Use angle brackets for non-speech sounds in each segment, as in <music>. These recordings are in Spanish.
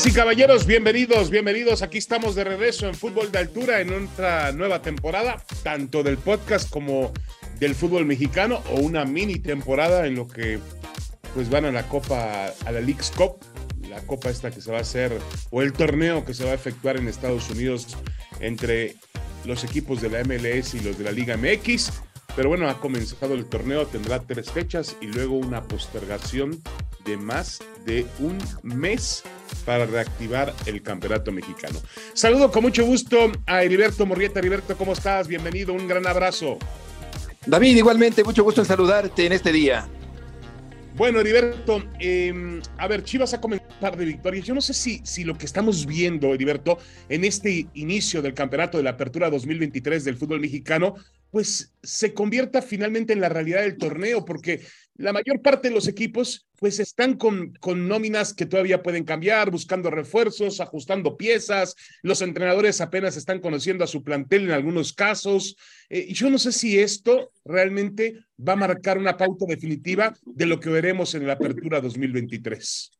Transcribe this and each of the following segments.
Damas y caballeros, bienvenidos, bienvenidos. Aquí estamos de regreso en Fútbol de Altura en otra nueva temporada, tanto del podcast como del fútbol mexicano o una mini temporada en lo que pues van a la Copa, a la League's Cup, la copa esta que se va a hacer o el torneo que se va a efectuar en Estados Unidos entre los equipos de la MLS y los de la Liga MX. Pero bueno, ha comenzado el torneo, tendrá tres fechas y luego una postergación de más de un mes para reactivar el campeonato mexicano. Saludo con mucho gusto a Heriberto Morrieta. Heriberto, ¿cómo estás? Bienvenido, un gran abrazo. David, igualmente, mucho gusto en saludarte en este día. Bueno, Heriberto, em, a ver, Chivas ha comenzado un par de victorias. Yo no sé si, si lo que estamos viendo, Heriberto, en este inicio del campeonato de la Apertura 2023 del fútbol mexicano, pues se convierta finalmente en la realidad del torneo, porque la mayor parte de los equipos pues están con, con nóminas que todavía pueden cambiar, buscando refuerzos, ajustando piezas, los entrenadores apenas están conociendo a su plantel en algunos casos, eh, y yo no sé si esto realmente va a marcar una pauta definitiva de lo que veremos en la apertura 2023.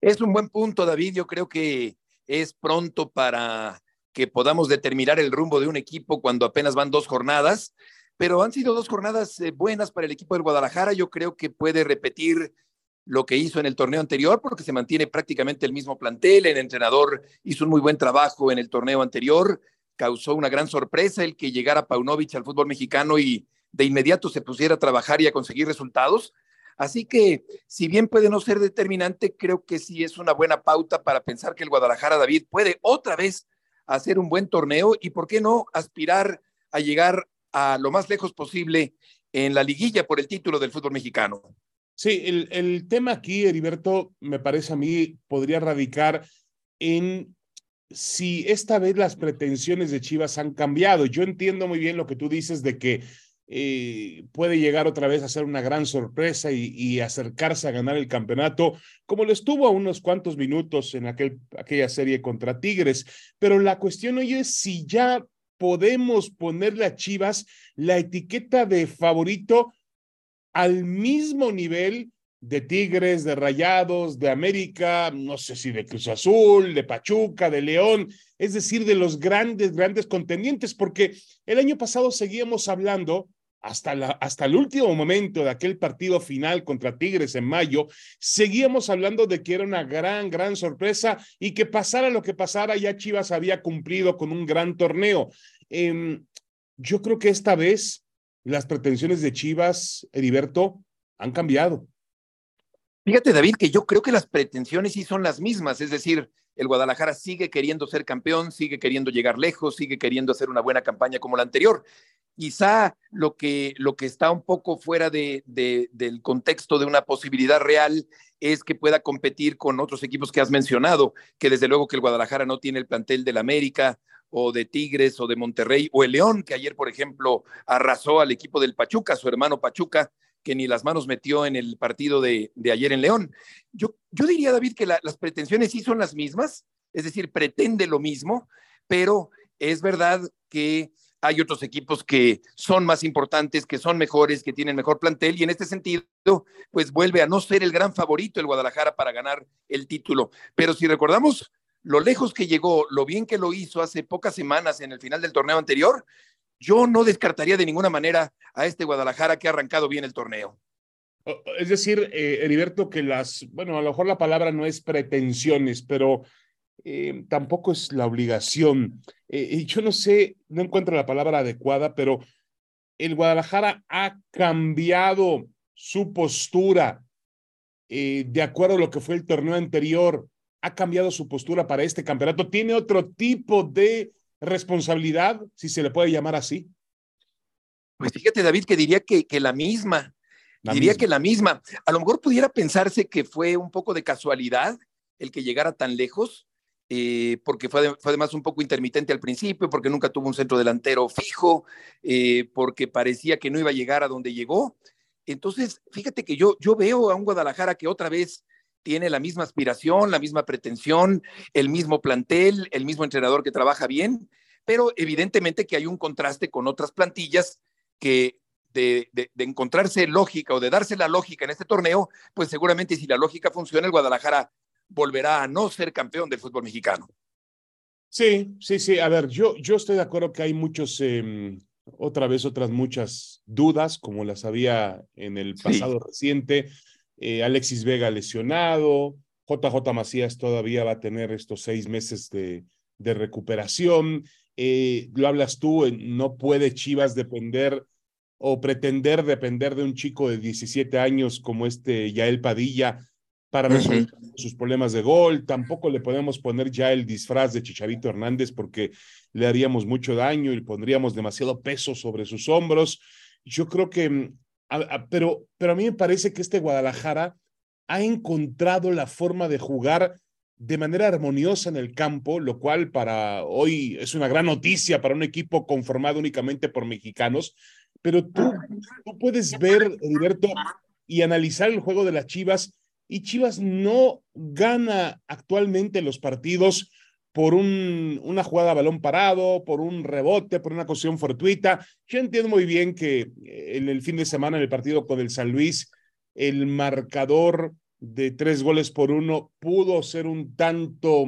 Es un buen punto, David, yo creo que es pronto para que podamos determinar el rumbo de un equipo cuando apenas van dos jornadas pero han sido dos jornadas eh, buenas para el equipo del Guadalajara. Yo creo que puede repetir lo que hizo en el torneo anterior, porque se mantiene prácticamente el mismo plantel. El entrenador hizo un muy buen trabajo en el torneo anterior. Causó una gran sorpresa el que llegara Paunovic al fútbol mexicano y de inmediato se pusiera a trabajar y a conseguir resultados. Así que, si bien puede no ser determinante, creo que sí es una buena pauta para pensar que el Guadalajara David puede otra vez hacer un buen torneo y, ¿por qué no, aspirar a llegar a lo más lejos posible en la liguilla por el título del fútbol mexicano. Sí, el, el tema aquí, Heriberto, me parece a mí, podría radicar en si esta vez las pretensiones de Chivas han cambiado. Yo entiendo muy bien lo que tú dices de que eh, puede llegar otra vez a ser una gran sorpresa y, y, acercarse a ganar el campeonato, como lo estuvo a unos cuantos minutos en aquel, aquella serie contra Tigres. Pero la cuestión hoy es si ya podemos ponerle a Chivas la etiqueta de favorito al mismo nivel de Tigres, de Rayados, de América, no sé si de Cruz Azul, de Pachuca, de León, es decir, de los grandes, grandes contendientes, porque el año pasado seguíamos hablando hasta, hasta el último momento de aquel partido final contra Tigres en mayo, seguíamos hablando de que era una gran, gran sorpresa y que pasara lo que pasara, ya Chivas había cumplido con un gran torneo. Eh, yo creo que esta vez las pretensiones de Chivas, Heriberto, han cambiado. Fíjate, David, que yo creo que las pretensiones sí son las mismas, es decir, el Guadalajara sigue queriendo ser campeón, sigue queriendo llegar lejos, sigue queriendo hacer una buena campaña como la anterior. Quizá lo que, lo que está un poco fuera de, de, del contexto de una posibilidad real es que pueda competir con otros equipos que has mencionado, que desde luego que el Guadalajara no tiene el plantel del América o de Tigres o de Monterrey o el León, que ayer, por ejemplo, arrasó al equipo del Pachuca, su hermano Pachuca, que ni las manos metió en el partido de, de ayer en León. Yo, yo diría, David, que la, las pretensiones sí son las mismas, es decir, pretende lo mismo, pero es verdad que hay otros equipos que son más importantes, que son mejores, que tienen mejor plantel y en este sentido, pues vuelve a no ser el gran favorito el Guadalajara para ganar el título. Pero si recordamos lo lejos que llegó, lo bien que lo hizo hace pocas semanas en el final del torneo anterior, yo no descartaría de ninguna manera a este Guadalajara que ha arrancado bien el torneo. Es decir, eh, Heriberto, que las, bueno, a lo mejor la palabra no es pretensiones, pero eh, tampoco es la obligación. Eh, y yo no sé, no encuentro la palabra adecuada, pero el Guadalajara ha cambiado su postura eh, de acuerdo a lo que fue el torneo anterior, ha cambiado su postura para este campeonato. ¿Tiene otro tipo de responsabilidad, si se le puede llamar así? Pues fíjate, David, que diría que, que la misma. La diría misma. que la misma. A lo mejor pudiera pensarse que fue un poco de casualidad el que llegara tan lejos, eh, porque fue, fue, además un poco intermitente al principio, porque nunca tuvo un centro delantero fijo, eh, porque parecía que no iba a llegar a donde llegó. Entonces, fíjate que yo, yo veo a un Guadalajara que otra vez tiene la misma aspiración, la misma pretensión, el mismo plantel, el mismo entrenador que trabaja bien, pero evidentemente que hay un contraste con otras plantillas que de, de, de, encontrarse lógica o de darse la lógica en este torneo, pues seguramente si la lógica funciona, el Guadalajara volverá a no ser campeón del fútbol mexicano. Sí, sí, sí. A ver, yo, yo estoy de acuerdo que hay muchos, eh, otra vez otras muchas dudas, como las había en el pasado sí. reciente. Eh, Alexis Vega lesionado, JJ Macías todavía va a tener estos seis meses de, de recuperación. Eh, lo hablas tú, no puede Chivas depender o pretender depender de un chico de 17 años como este Yael Padilla para resolver uh -huh. sus problemas de gol. Tampoco le podemos poner ya el disfraz de Chicharito Hernández porque le haríamos mucho daño y pondríamos demasiado peso sobre sus hombros. Yo creo que, a, a, pero, pero a mí me parece que este Guadalajara ha encontrado la forma de jugar de manera armoniosa en el campo, lo cual para hoy es una gran noticia para un equipo conformado únicamente por mexicanos. Pero tú, tú puedes ver, Heriberto, y analizar el juego de las Chivas y Chivas no gana actualmente los partidos por un, una jugada a balón parado, por un rebote, por una cuestión fortuita. Yo entiendo muy bien que en el fin de semana en el partido con el San Luis, el marcador de tres goles por uno pudo ser un tanto,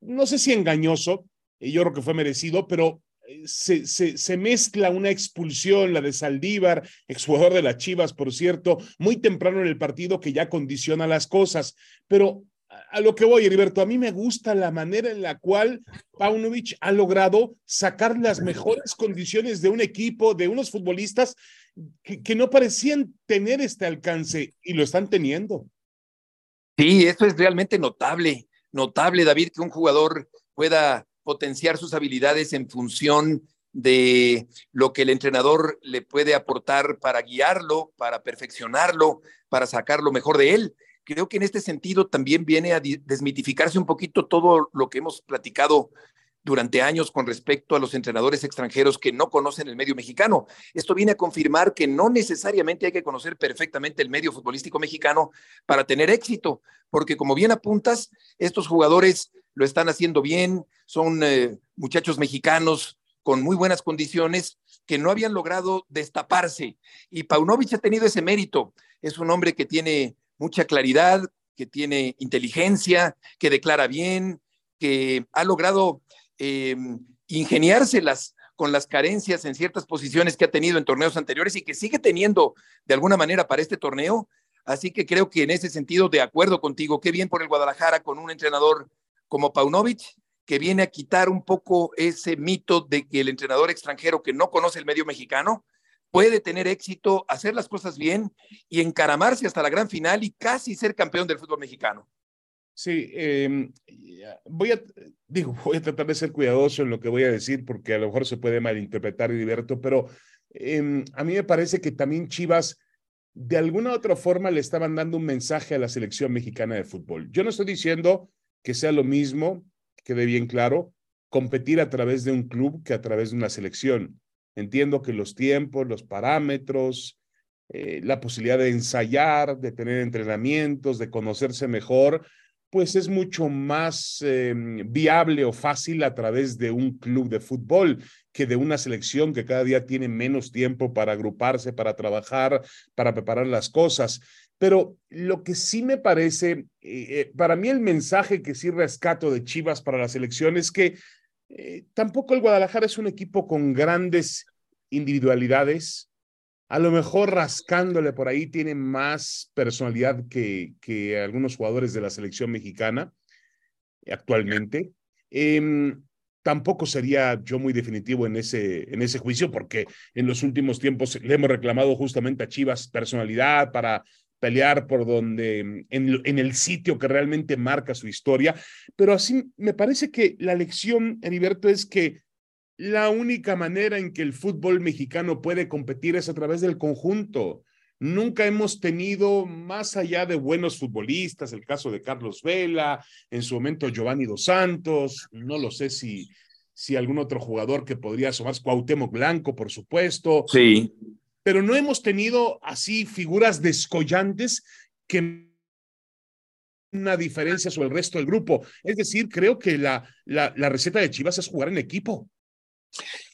no sé si engañoso, yo creo que fue merecido, pero se, se, se, mezcla una expulsión, la de Saldívar, exjugador de las Chivas, por cierto, muy temprano en el partido que ya condiciona las cosas. Pero a lo que voy, Heriberto, a mí me gusta la manera en la cual Paunovic ha logrado sacar las mejores condiciones de un equipo, de unos futbolistas que, que no parecían tener este alcance y lo están teniendo. Sí, eso es realmente notable, notable, David, que un jugador pueda potenciar sus habilidades en función de lo que el entrenador le puede aportar para guiarlo, para perfeccionarlo, para sacar lo mejor de él. Creo que en este sentido también viene a desmitificarse un poquito todo lo que hemos platicado durante años con respecto a los entrenadores extranjeros que no conocen el medio mexicano. Esto viene a confirmar que no necesariamente hay que conocer perfectamente el medio futbolístico mexicano para tener éxito, porque como bien apuntas, estos jugadores lo están haciendo bien, son eh, muchachos mexicanos con muy buenas condiciones que no habían logrado destaparse. Y Paunovic ha tenido ese mérito. Es un hombre que tiene mucha claridad, que tiene inteligencia, que declara bien, que ha logrado eh, ingeniárselas con las carencias en ciertas posiciones que ha tenido en torneos anteriores y que sigue teniendo de alguna manera para este torneo. Así que creo que en ese sentido, de acuerdo contigo, qué bien por el Guadalajara con un entrenador como Paunovic, que viene a quitar un poco ese mito de que el entrenador extranjero que no conoce el medio mexicano puede tener éxito, hacer las cosas bien y encaramarse hasta la gran final y casi ser campeón del fútbol mexicano. Sí, eh, voy a, digo, voy a tratar de ser cuidadoso en lo que voy a decir porque a lo mejor se puede malinterpretar y diverto, pero eh, a mí me parece que también Chivas de alguna u otra forma le estaban dando un mensaje a la selección mexicana de fútbol. Yo no estoy diciendo que sea lo mismo, quede bien claro, competir a través de un club que a través de una selección. Entiendo que los tiempos, los parámetros, eh, la posibilidad de ensayar, de tener entrenamientos, de conocerse mejor, pues es mucho más eh, viable o fácil a través de un club de fútbol que de una selección que cada día tiene menos tiempo para agruparse, para trabajar, para preparar las cosas. Pero lo que sí me parece, eh, para mí el mensaje que sí rescato de Chivas para la selección es que eh, tampoco el Guadalajara es un equipo con grandes individualidades. A lo mejor rascándole por ahí tiene más personalidad que, que algunos jugadores de la selección mexicana actualmente. Eh, tampoco sería yo muy definitivo en ese, en ese juicio, porque en los últimos tiempos le hemos reclamado justamente a Chivas personalidad para pelear por donde, en, el sitio que realmente marca su historia. Pero así me parece que la lección, Heriberto, es que la única manera en que el fútbol mexicano puede competir es a través del conjunto. nunca hemos tenido, más allá de buenos futbolistas, el caso de Carlos Vela, en su momento Giovanni Dos Santos, no lo sé si, si algún otro jugador que podría asomarse, Cuauhtémoc Blanco, por supuesto. Sí. Pero no hemos tenido así figuras descollantes que una diferencia sobre el resto del grupo. Es decir, creo que la, la, receta de Chivas es jugar en equipo.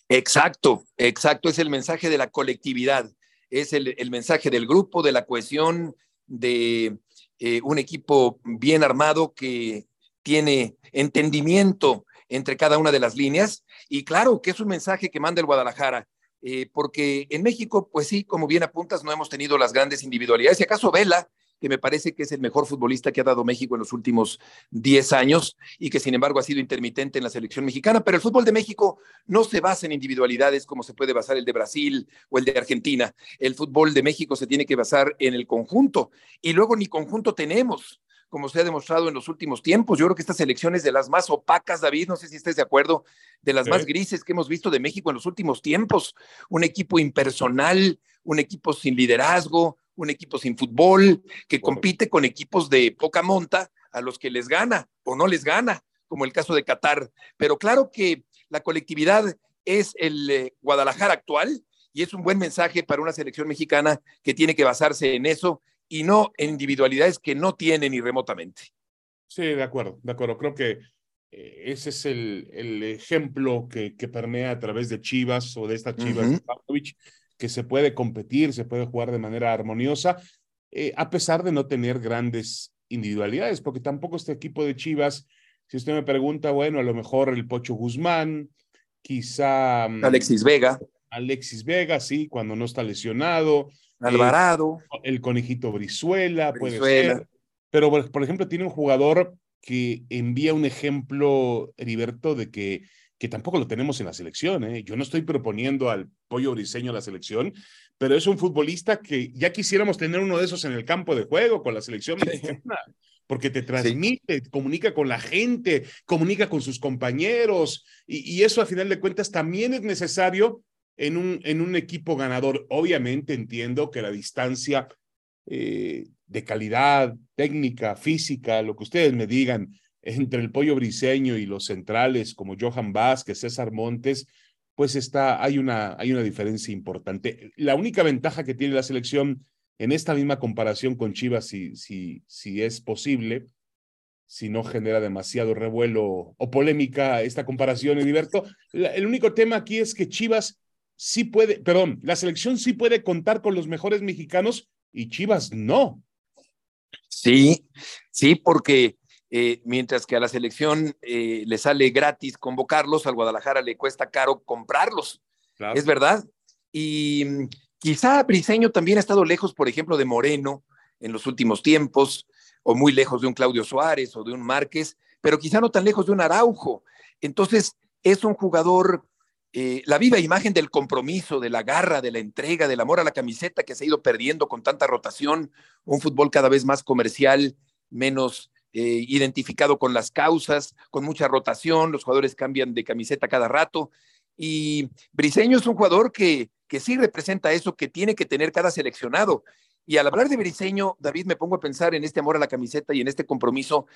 Exacto, exacto, es el mensaje de la colectividad, es el, el mensaje del grupo, de la cohesión, de eh, un equipo bien armado que tiene entendimiento entre cada una de las líneas. Y claro que es un mensaje que manda el Guadalajara, eh, porque en México, pues sí, como bien apuntas, no hemos tenido las grandes individualidades. Si acaso Vela, que me parece que es el mejor futbolista que ha dado México en los últimos 10 años y que sin embargo ha sido intermitente en la selección mexicana, pero el fútbol de México no se basa en individualidades como se puede basar el de Brasil o el de Argentina. El fútbol de México se tiene que basar en el conjunto y luego ni conjunto tenemos como se ha demostrado en los últimos tiempos. Yo creo que esta selección es de las más opacas, David, no sé si estés de acuerdo, de las sí. más grises que hemos visto de México en los últimos tiempos. Un equipo impersonal, un equipo sin liderazgo, un equipo sin fútbol, que compite con equipos de poca monta a los que les gana o no les gana, como el caso de Qatar. Pero claro que la colectividad es el eh, Guadalajara actual y es un buen mensaje para una selección mexicana que tiene que basarse en eso y no en individualidades que no tiene ni remotamente. Sí, de acuerdo, de acuerdo. Creo que eh, ese es el, el ejemplo que, que, permea a través de Chivas o de esta Chivas uh -huh que se puede competir, se puede jugar de manera armoniosa, eh, a pesar de no tener grandes individualidades, porque tampoco este equipo de Chivas, si usted me pregunta, bueno, a lo mejor el Pocho Guzmán, quizá mm, Alexis Vega. Alexis Vega, sí, cuando no está lesionado. Alvarado. Eh, el conejito Brizuela, Brizuela, puede ser. Pero, por ejemplo, tiene un jugador que envía un ejemplo, Heriberto, de que que tampoco lo tenemos en la selección. ¿eh? Yo no estoy proponiendo al pollo briseño a la selección, pero es un futbolista que ya quisiéramos tener uno de esos en el campo de juego con la selección mexicana, porque te transmite, sí. comunica con la gente, comunica con sus compañeros, y, y, eso a final de cuentas también es necesario en un, en un equipo ganador. Obviamente entiendo que la distancia eh, de calidad técnica, física, lo que ustedes me digan, entre el pollo briseño y los centrales como Johan Vázquez, César Montes, pues está, hay una, hay una diferencia importante. La única ventaja que tiene la selección en esta misma comparación con Chivas, si, si, si es posible, si no genera demasiado revuelo o polémica esta comparación, Heriberto, el único tema aquí es que Chivas sí puede, perdón, la selección sí puede contar con los mejores mexicanos y Chivas no. Sí, sí, porque eh, mientras que a la selección eh, le sale gratis convocarlos, al Guadalajara le cuesta caro comprarlos. Claro. Es verdad. Y mm, quizá Briseño también ha estado lejos, por ejemplo, de Moreno en los últimos tiempos, o muy lejos de un Claudio Suárez o de un Márquez, pero quizá no tan lejos de un Araujo. Entonces, es un jugador, eh, la viva imagen del compromiso, de la garra, de la entrega, del amor a la camiseta que se ha ido perdiendo con tanta rotación, un fútbol cada vez más comercial, menos eh, identificado con las causas, con mucha rotación, los jugadores cambian de camiseta cada rato. Y Briseño es un jugador que, que sí representa eso que tiene que tener cada seleccionado. Y al hablar de Briseño, David, me pongo a pensar en este amor a la camiseta y en este compromiso,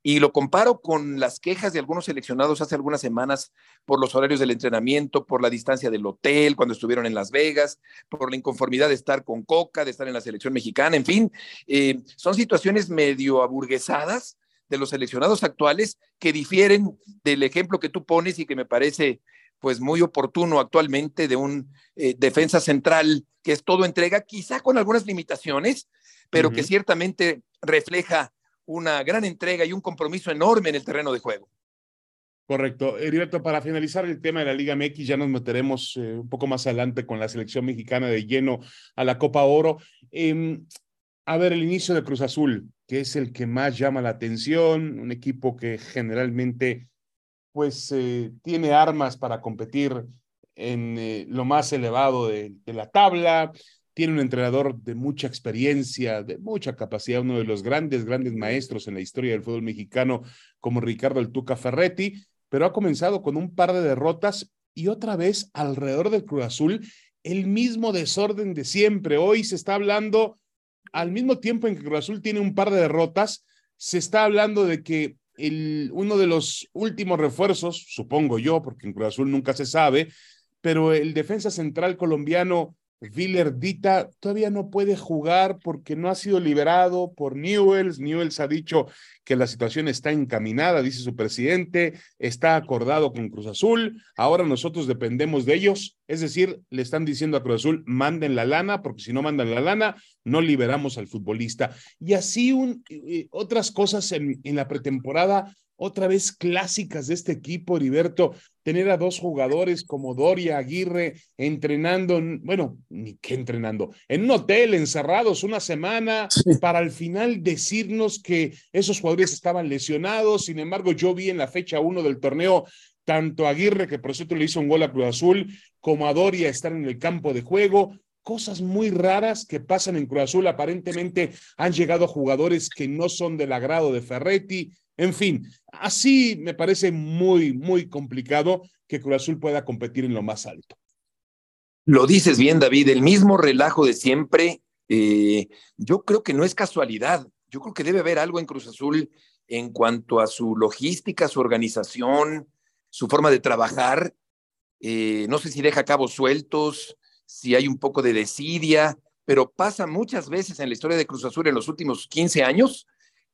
y lo comparo con las quejas de algunos seleccionados hace algunas semanas por los horarios del entrenamiento, por la distancia del hotel, cuando estuvieron en Las Vegas, por la inconformidad de estar con Coca, de estar en la selección mexicana, en fin, eh, son situaciones medio aburguesadas de los seleccionados actuales que difieren del ejemplo que tú pones y que me parece pues muy oportuno actualmente de un eh, defensa central que es todo entrega, quizá con algunas limitaciones, pero uh -huh. que ciertamente refleja una gran entrega y un compromiso enorme en el terreno de juego. Correcto. Heriberto, para finalizar el tema de la Liga MX, ya nos meteremos eh, un poco más adelante con la selección mexicana de lleno a la Copa Oro. Eh, a ver, el inicio de Cruz Azul, que es el que más llama la atención, un equipo que generalmente pues eh, tiene armas para competir en eh, lo más elevado de, la tabla, tiene un entrenador de mucha experiencia, de mucha capacidad, uno de los grandes, grandes maestros en la historia del fútbol mexicano como Ricardo El Tuca Ferretti, pero ha comenzado con un par de derrotas y otra vez alrededor del Cruz Azul el mismo desorden de siempre. Hoy se está hablando, al mismo tiempo en que Cruz Azul tiene un par de derrotas, se está hablando de que uno de los últimos refuerzos, supongo yo, porque en Cruz Azul nunca se sabe, pero el defensa central colombiano Viller Dita todavía no puede jugar porque no ha sido liberado por Newells. Newells ha dicho que la situación está encaminada, dice su presidente, está acordado con Cruz Azul. Ahora nosotros dependemos de ellos, es decir, le están diciendo a Cruz Azul, manden la lana, porque si no mandan la lana, no liberamos al futbolista. Y así un, otras cosas en la pretemporada otra vez clásicas de este equipo, Heriberto, tener a dos jugadores como Doria Aguirre entrenando, bueno, ni qué entrenando, en un hotel encerrados una semana para al final decirnos que esos jugadores estaban lesionados. Sin embargo, yo vi en la fecha uno del torneo tanto a Aguirre, que por cierto le hizo un gol a Cruz Azul, como a Doria estar en el campo de juego cosas muy raras que pasan en Cruz Azul. Aparentemente han llegado jugadores que no son del agrado de Ferretti. En fin, así me parece muy, muy complicado que Cruz Azul pueda competir en lo más alto. Lo dices bien, David, el mismo relajo de siempre. Eh, yo creo que no es casualidad. Yo creo que debe haber algo en Cruz Azul en cuanto a su logística, su organización, su forma de trabajar. Eh, no sé si deja cabos sueltos, si hay un poco de desidia, pero pasa muchas veces en la historia de Cruz Azul en los últimos 15 años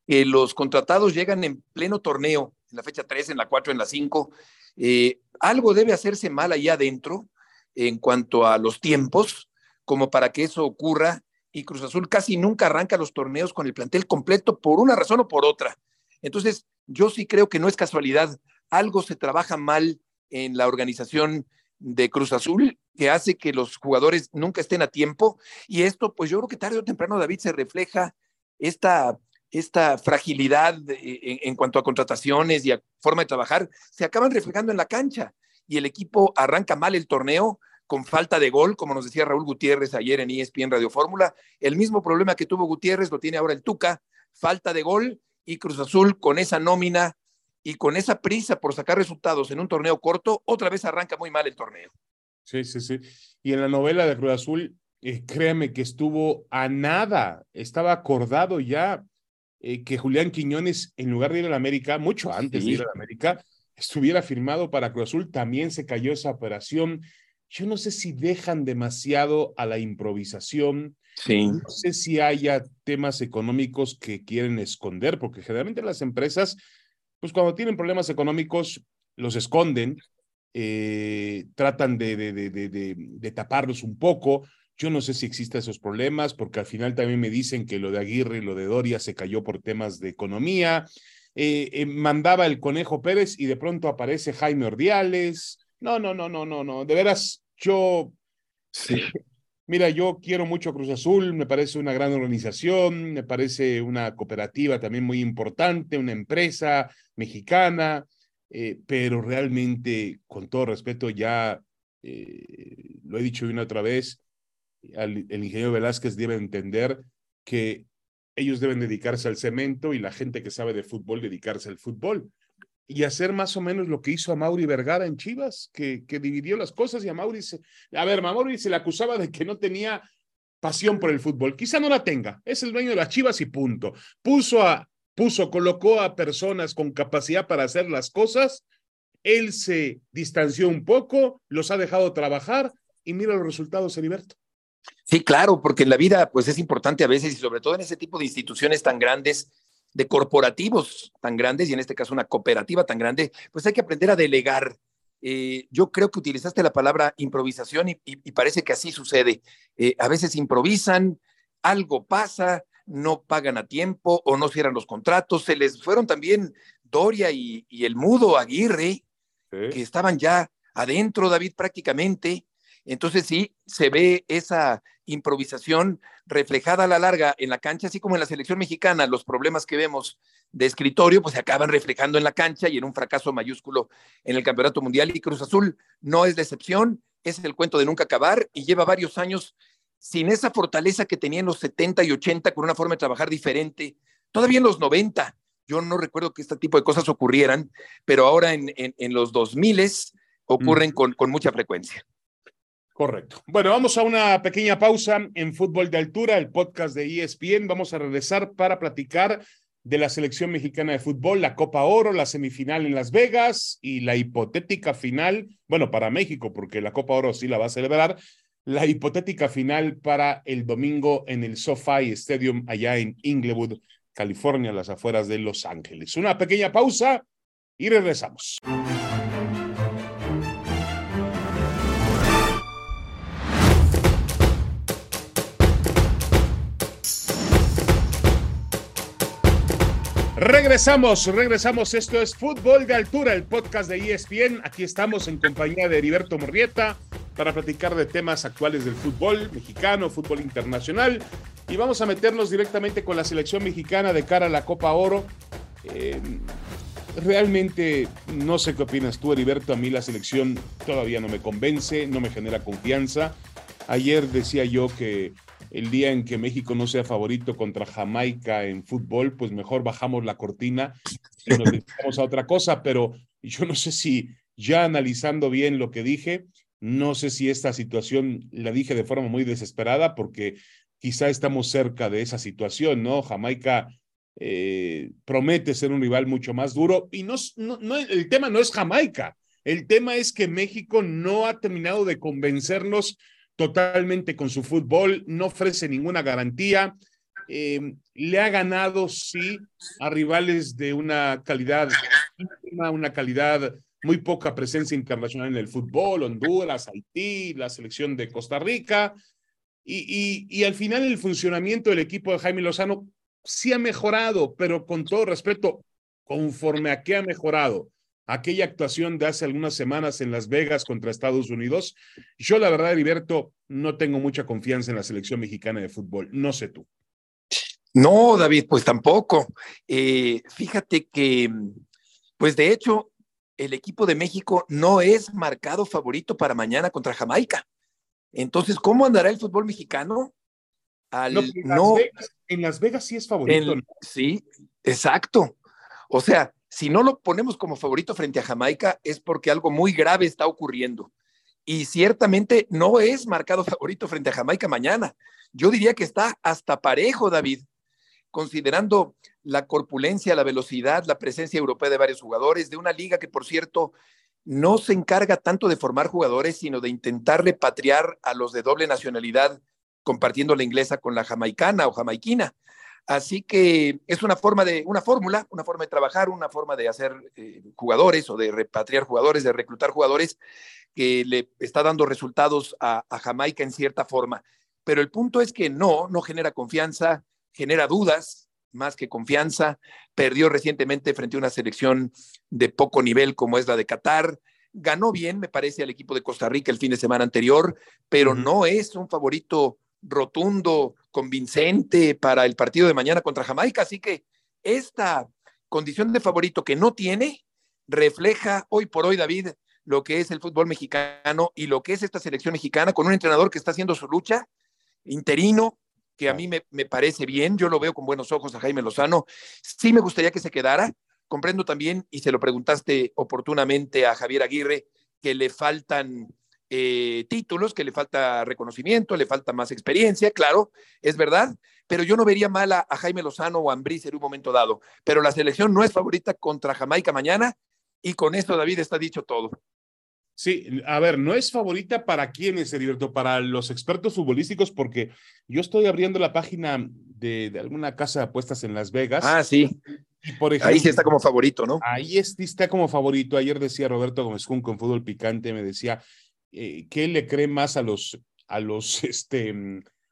los contratados llegan en pleno torneo, en la fecha 3, en la 4, en la 5. Eh, algo debe hacerse mal ahí adentro en cuanto a los tiempos, como para que eso ocurra. Y Cruz Azul casi nunca arranca los torneos con el plantel completo por una razón o por otra. Entonces, yo sí creo que no es casualidad. Algo se trabaja mal en la organización de Cruz Azul que hace que los jugadores nunca estén a tiempo. Y esto, pues yo creo que tarde o temprano, David, se refleja esta esta fragilidad en, cuanto a contrataciones y a forma de trabajar se acaban reflejando en la cancha y el equipo arranca mal el torneo con falta de gol, como nos decía Raúl Gutiérrez ayer en ESPN Radio Fórmula. El mismo problema que tuvo Gutiérrez lo tiene ahora el Tuca, falta de gol y Cruz Azul con esa nómina y con esa prisa por sacar resultados en un torneo corto, otra vez arranca muy mal el torneo. Sí, sí, sí. Y en la novela de Cruz Azul, eh, créeme que estuvo a nada, estaba acordado ya eh, que Julián Quiñones, en lugar de ir a la América, mucho antes de ir a la América, estuviera firmado para Cruz Azul, también se cayó esa operación. Yo no sé si dejan demasiado a la improvisación. Sí. No sé si haya temas económicos que quieren esconder, porque generalmente las empresas, pues cuando tienen problemas económicos, los esconden, eh, tratan de, de, de, de, taparlos un poco. Yo no sé si existen esos problemas, porque al final también me dicen que lo de Aguirre y lo de Doria se cayó por temas de economía. Eh, eh, mandaba el Conejo Pérez y de pronto aparece Jaime Ordiales. No, no, no, no, no, no. De veras, yo. Sí. Mira, yo quiero mucho Cruz Azul, me parece una gran organización, me parece una cooperativa también muy importante, una empresa mexicana, eh, pero realmente, con todo respeto, ya lo he dicho una otra vez, el ingeniero Velázquez debe entender que ellos deben dedicarse al cemento y la gente que sabe de fútbol dedicarse al fútbol. Y hacer más o menos lo que hizo a Mauri Vergara en Chivas, que, dividió las cosas y a Mauri se... A ver, a Mauri se le acusaba de que no tenía pasión por el fútbol. Quizá no la tenga, es el dueño de las Chivas y punto. Puso a, puso, colocó a personas con capacidad para hacer las cosas, él se distanció un poco, los ha dejado trabajar y mira los resultados, Heriberto. Sí, claro, porque en la vida pues es importante a veces y sobre todo en ese tipo de instituciones tan grandes, de corporativos tan grandes y en este caso una cooperativa tan grande, pues hay que aprender a delegar. Eh, yo creo que utilizaste la palabra improvisación y, parece que así sucede. Eh, a veces improvisan, algo pasa, no pagan a tiempo o no cierran los contratos. Se les fueron también Doria y, el mudo Aguirre, que estaban ya adentro, David, prácticamente. Entonces sí, se ve esa improvisación reflejada a la larga en la cancha, así como en la selección mexicana, los problemas que vemos de escritorio, pues se acaban reflejando en la cancha y en un fracaso mayúsculo en el Campeonato Mundial. Y Cruz Azul no es la excepción, es el cuento de nunca acabar y lleva varios años sin esa fortaleza que tenía en los 70 y 80 con una forma de trabajar diferente, todavía en los 90. Yo no recuerdo que este tipo de cosas ocurrieran, pero ahora en, en, los 2000 ocurren con, con mucha frecuencia. Correcto. Bueno, vamos a una pequeña pausa en Fútbol de Altura, el podcast de ESPN. Vamos a regresar para platicar de la selección mexicana de fútbol, la Copa Oro, la semifinal en Las Vegas y la hipotética final, bueno, para México, porque la Copa Oro sí la va a celebrar, la hipotética final para el domingo en el SoFi Stadium allá en Inglewood, California, las afueras de Los Ángeles. Una pequeña pausa y regresamos. Regresamos, regresamos. Esto es Fútbol de Altura, el podcast de ESPN. Aquí estamos en compañía de Heriberto Murrieta para platicar de temas actuales del fútbol mexicano, fútbol internacional. Y vamos a meternos directamente con la selección mexicana de cara a la Copa Oro. Eh, realmente no sé qué opinas tú, Heriberto. A mí la selección todavía no me convence, no me genera confianza. Ayer decía yo que el día en que México no sea favorito contra Jamaica en fútbol, pues mejor bajamos la cortina y nos <laughs> dedicamos a otra cosa, pero yo no sé si ya analizando bien lo que dije, no sé si esta situación la dije de forma muy desesperada porque quizá estamos cerca de esa situación, ¿no? Jamaica eh, promete ser un rival mucho más duro y no, no, el tema no es Jamaica, el tema es que México no ha terminado de convencernos totalmente con su fútbol, no ofrece ninguna garantía. Eh, le ha ganado, sí, a rivales de una calidad, una calidad muy poca presencia internacional en el fútbol, Honduras, Haití, la selección de Costa Rica. Y, al final el funcionamiento del equipo de Jaime Lozano sí ha mejorado, pero con todo respeto, conforme a qué ha mejorado aquella actuación de hace algunas semanas en Las Vegas contra Estados Unidos. Yo, la verdad, Heriberto, no tengo mucha confianza en la selección mexicana de fútbol. No sé tú. No, David, pues tampoco. Eh, fíjate que, pues de hecho, el equipo de México no es marcado favorito para mañana contra Jamaica. Entonces, ¿cómo andará el fútbol mexicano? Al no, en, Las Vegas, en, Las Vegas, sí es favorito. Sí, exacto. O sea, si no lo ponemos como favorito frente a Jamaica es porque algo muy grave está ocurriendo. Y ciertamente no es marcado <laughs> favorito frente a Jamaica mañana. Yo diría que está hasta parejo, David, considerando la corpulencia, la velocidad, la presencia europea de varios jugadores, de una liga que, por cierto, no se encarga tanto de formar jugadores, sino de intentar repatriar a los de doble nacionalidad, compartiendo la inglesa con la jamaicana o jamaiquina. Así que es una forma de, una fórmula, una forma de trabajar, una forma de hacer eh, jugadores o de repatriar jugadores, de reclutar jugadores que le está dando resultados a, a, Jamaica en cierta forma. Pero el punto es que no, no genera confianza, genera dudas más que confianza. Perdió recientemente frente a una selección de poco nivel como es la de Qatar. Ganó bien, me parece, al equipo de Costa Rica el fin de semana anterior, pero no es un favorito rotundo, convincente para el partido de mañana contra Jamaica. Así que esta condición de favorito que no tiene refleja hoy por hoy, David, lo que es el fútbol mexicano y lo que es esta selección mexicana con un entrenador que está haciendo su lucha, interino, que a mí me, me parece bien, yo lo veo con buenos ojos a Jaime Lozano. Sí me gustaría que se quedara. Comprendo también, y se lo preguntaste oportunamente a Javier Aguirre, que le faltan eh, títulos, que le falta reconocimiento, le falta más experiencia, claro, es verdad, pero yo no vería mal a, Jaime Lozano o a Ambris en un momento dado. Pero la selección no es favorita contra Jamaica mañana y con esto David está dicho todo. Sí, a ver, no es favorita para quiénes, Heriberto, para los expertos futbolísticos, porque yo estoy abriendo la página de, alguna casa de apuestas en Las Vegas. Ah, sí. Y por ejemplo, ahí sí está como favorito, ¿no? Ahí está como favorito. Ayer decía Roberto Gómez Junco en Fútbol Picante, me decía, eh, que él le cree más a los, a los, <laughs> este,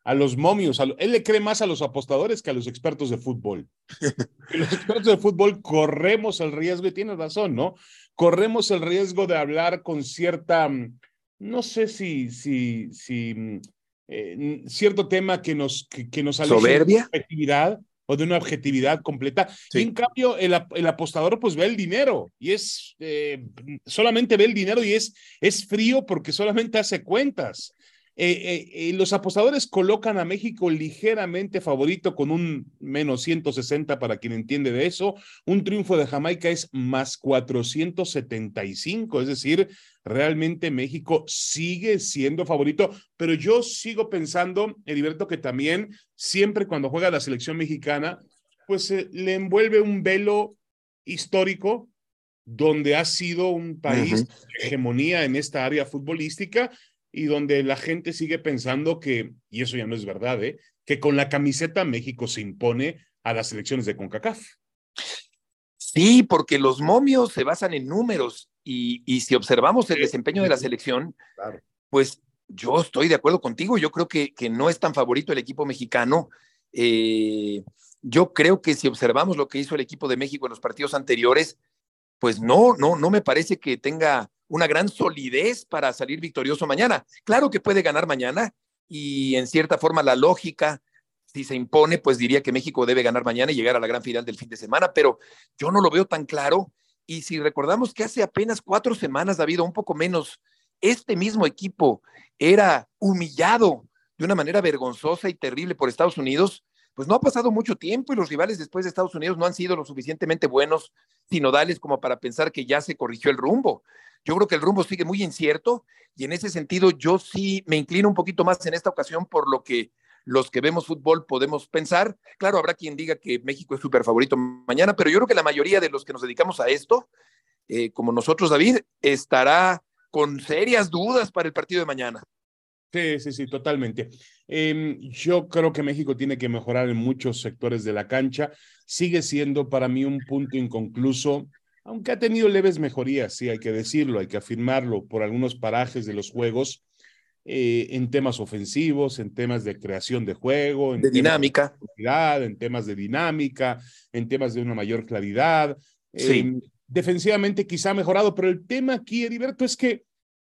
a los momios, él le cree más a los apostadores que a los expertos de fútbol. <laughs> los expertos de fútbol corremos el riesgo, y tienes razón, ¿no? Corremos el riesgo de hablar con cierta, no sé si, si, si, eh, cierto tema que nos, que, que nos ¿Soberbia? actividad o de una objetividad completa. Y en cambio, el, el, apostador pues ve el dinero y es, eh, solamente ve el dinero y es, es frío porque solamente hace cuentas. Eh, eh, los apostadores colocan a México ligeramente favorito con un menos 160 para quien entiende de eso. Un triunfo de Jamaica es más 475, es decir, realmente México sigue siendo favorito, pero yo sigo pensando, Heriberto, que también siempre cuando juega la selección mexicana, pues le envuelve un velo histórico donde ha sido un país de hegemonía en esta área futbolística y donde la gente sigue pensando que, y eso ya no es verdad, ¿eh? que con la camiseta México se impone a las elecciones de CONCACAF. Sí, porque los momios se basan en números y, y si observamos el desempeño de la selección, pues yo estoy de acuerdo contigo, yo creo que, que no es tan favorito el equipo mexicano. Eh, yo creo que si observamos lo que hizo el equipo de México en los partidos anteriores, pues no, no, no me parece que tenga una gran solidez para salir victorioso mañana. Claro que puede ganar mañana y en cierta forma la lógica, si se impone, pues diría que México debe ganar mañana y llegar a la gran final del fin de semana, pero yo no lo veo tan claro. Y si recordamos que hace apenas cuatro semanas, David, o un poco menos, este mismo equipo era humillado de una manera vergonzosa y terrible por Estados Unidos, pues no ha pasado mucho tiempo y los rivales después de Estados Unidos no han sido lo suficientemente buenos, sinodales, como para pensar que ya se corrigió el rumbo. Yo creo que el rumbo sigue muy incierto y en ese sentido yo sí me inclino un poquito más en esta ocasión por lo que los que vemos fútbol podemos pensar. Claro, habrá quien diga que México es súper favorito mañana, pero yo creo que la mayoría de los que nos dedicamos a esto, eh, como nosotros, David, estará con serias dudas para el partido de mañana. Sí, sí, sí, totalmente. Em, yo creo que México tiene que mejorar en muchos sectores de la cancha. Sigue siendo para mí un punto inconcluso, aunque ha tenido leves mejorías, sí, hay que decirlo, hay que afirmarlo, por algunos parajes de los juegos, eh, en temas ofensivos, en temas de creación de juego, en de dinámica. De en temas de dinámica, en temas de una mayor claridad. Sí. Em, defensivamente quizá ha mejorado, pero el tema aquí, Heriberto, es que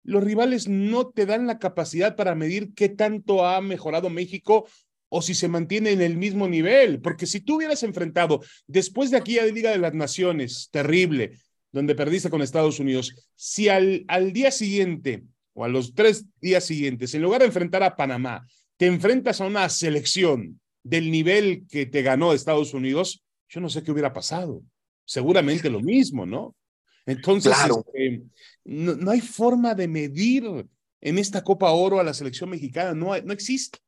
los rivales no te dan la capacidad para medir qué tanto ha mejorado México o si se mantiene en el mismo nivel, porque si tú hubieras enfrentado después de aquella Liga de las Naciones, terrible, donde perdiste con Estados Unidos, si al, al día siguiente o a los tres días siguientes, en lugar de enfrentar a Panamá, te enfrentas a una selección del nivel que te ganó Estados Unidos, yo no sé qué hubiera pasado. Seguramente lo mismo, ¿no? Entonces, este, no, hay forma de medir en esta Copa Oro a la selección mexicana, no, no existe.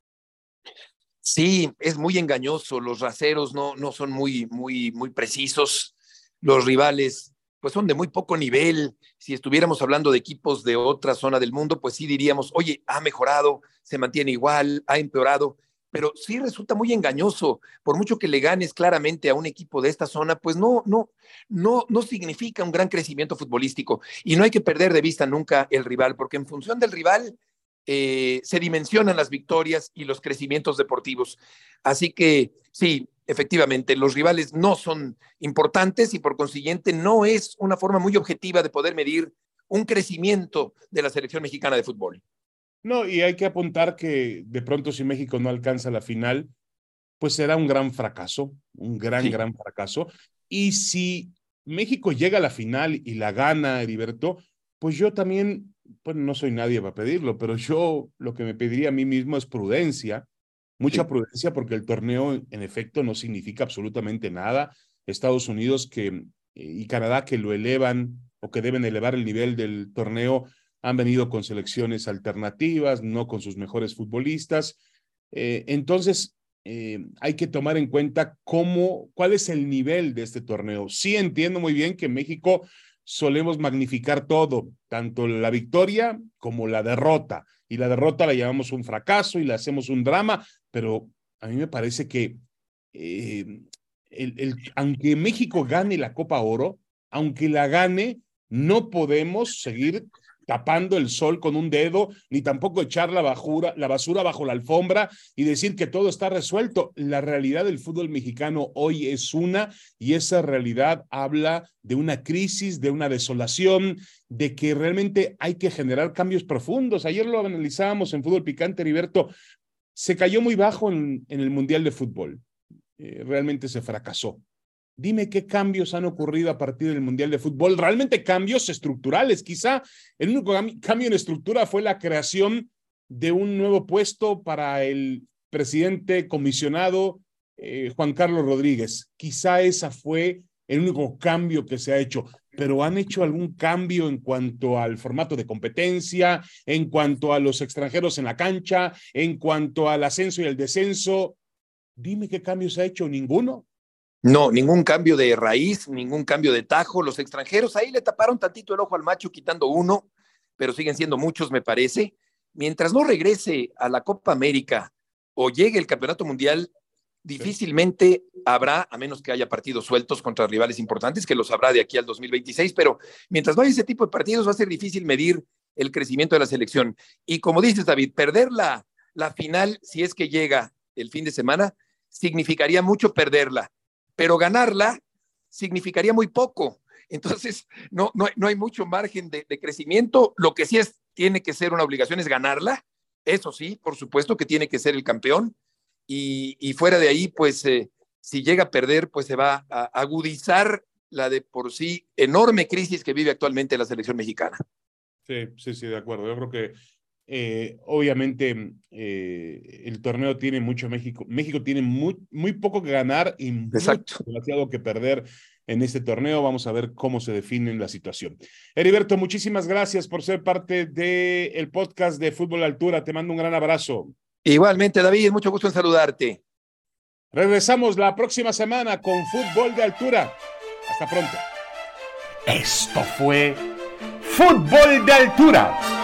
Sí, es muy engañoso, los raceros no, no son muy, muy, muy precisos, los rivales pues son de muy poco nivel. Si estuviéramos hablando de equipos de otra zona del mundo, pues sí diríamos, oye, ha mejorado, se mantiene igual, ha empeorado, pero sí resulta muy engañoso. Por mucho que le ganes claramente a un equipo de esta zona, pues no, no, no, no significa un gran crecimiento futbolístico. Y no hay que perder de vista nunca el rival, porque en función del rival eh, se dimensionan las victorias y los crecimientos deportivos. Así que sí, efectivamente, los rivales no son importantes y por consiguiente no es una forma muy objetiva de poder medir un crecimiento de la selección mexicana de fútbol. No, y hay que apuntar que de pronto si México no alcanza la final, pues será un gran fracaso, un gran, gran fracaso. Y si México llega a la final y la gana, Heriberto, pues yo también, bueno, no soy nadie para pedirlo, pero yo lo que me pediría a mí mismo es prudencia, mucha prudencia, porque el torneo en efecto no significa absolutamente nada. Estados Unidos que, y Canadá que lo elevan o que deben elevar el nivel del torneo han venido con selecciones alternativas, no con sus mejores futbolistas. Eh, entonces, eh, hay que tomar en cuenta cómo, cuál es el nivel de este torneo. Sí entiendo muy bien que en México solemos magnificar todo, tanto la victoria como la derrota. Y la derrota la llamamos un fracaso y la hacemos un drama, pero a mí me parece que eh, el, aunque México gane la Copa Oro, aunque la gane, no podemos seguir tapando el sol con un dedo, ni tampoco echar la, la basura bajo la alfombra y decir que todo está resuelto. La realidad del fútbol mexicano hoy es una y esa realidad habla de una crisis, de una desolación, de que realmente hay que generar cambios profundos. Ayer lo analizábamos en Fútbol Picante, Heriberto, se cayó muy bajo en, el Mundial de Fútbol. Eh, realmente se fracasó. Dime qué cambios han ocurrido a partir del Mundial de Fútbol, realmente cambios estructurales. Quizá el único cambio en estructura fue la creación de un nuevo puesto para el presidente comisionado eh, Juan Carlos Rodríguez. Quizá esa fue el único cambio que se ha hecho, pero ¿han hecho algún cambio en cuanto al formato de competencia, en cuanto a los extranjeros en la cancha, en cuanto al ascenso y el descenso? Dime qué cambios ha hecho, ninguno. No, ningún cambio de raíz, ningún cambio de tajo. Los extranjeros ahí le taparon tantito el ojo al macho quitando uno, pero siguen siendo muchos, me parece. Mientras no regrese a la Copa América o llegue el Campeonato Mundial, difícilmente habrá, a menos que haya partidos sueltos contra rivales importantes, que los habrá de aquí al 2026, pero mientras no haya ese tipo de partidos va a ser difícil medir el crecimiento de la selección. Y como dices, David, perder la, la final, si es que llega el fin de semana, significaría mucho perderla, pero ganarla significaría muy poco. Entonces, no, no, no hay mucho margen de, crecimiento. Lo que sí es, tiene que ser una obligación es ganarla. Eso sí, por supuesto que tiene que ser el campeón y, fuera de ahí, pues eh, si llega a perder, pues se va a agudizar la de por sí enorme crisis que vive actualmente la selección mexicana. Sí, sí, sí, de acuerdo. Yo creo que eh, obviamente eh, el torneo tiene mucho México. México tiene muy, muy poco que ganar y demasiado que perder en este torneo. Vamos a ver cómo se define la situación. Heriberto, muchísimas gracias por ser parte del podcast de Fútbol Altura. Te mando un gran abrazo. Igualmente, David, mucho gusto en saludarte. Regresamos la próxima semana con Fútbol de Altura. Hasta pronto. Esto fue Fútbol de Altura.